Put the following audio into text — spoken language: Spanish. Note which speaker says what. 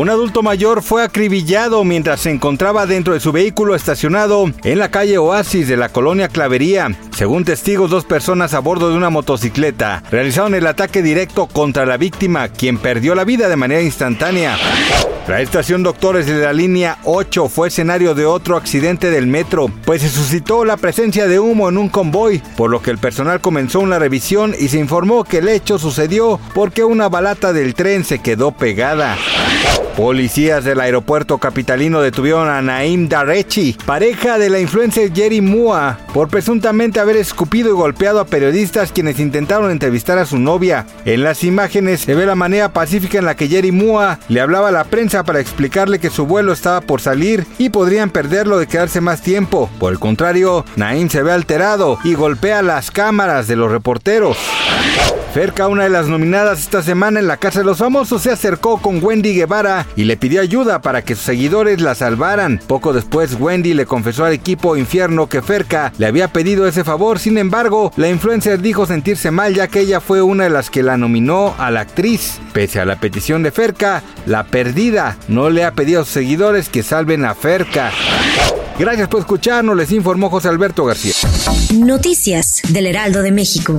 Speaker 1: Un adulto mayor fue acribillado mientras se encontraba dentro de su vehículo estacionado en la calle Oasis de la colonia Clavería. Según testigos, dos personas a bordo de una motocicleta realizaron el ataque directo contra la víctima, quien perdió la vida de manera instantánea. La estación Doctores de la línea 8 fue escenario de otro accidente del metro, pues se suscitó la presencia de humo en un convoy, por lo que el personal comenzó una revisión y se informó que el hecho sucedió porque una balata del tren se quedó pegada. Policías del aeropuerto capitalino detuvieron a Naim Darechi, pareja de la influencer Jerry Mua, por presuntamente haber escupido y golpeado a periodistas quienes intentaron entrevistar a su novia. En las imágenes se ve la manera pacífica en la que Jerry Mua le hablaba a la prensa para explicarle que su vuelo estaba por salir y podrían perderlo de quedarse más tiempo. Por el contrario, Naim se ve alterado y golpea las cámaras de los reporteros. Ferca, una de las nominadas esta semana en la Casa de los Famosos, se acercó con Wendy Guevara y le pidió ayuda para que sus seguidores la salvaran. Poco después, Wendy le confesó al equipo Infierno que Ferca le había pedido ese favor. Sin embargo, la influencer dijo sentirse mal ya que ella fue una de las que la nominó a la actriz. Pese a la petición de Ferca, la perdida no le ha pedido a sus seguidores que salven a Ferca. Gracias por escucharnos, les informó José Alberto García.
Speaker 2: Noticias del Heraldo de México.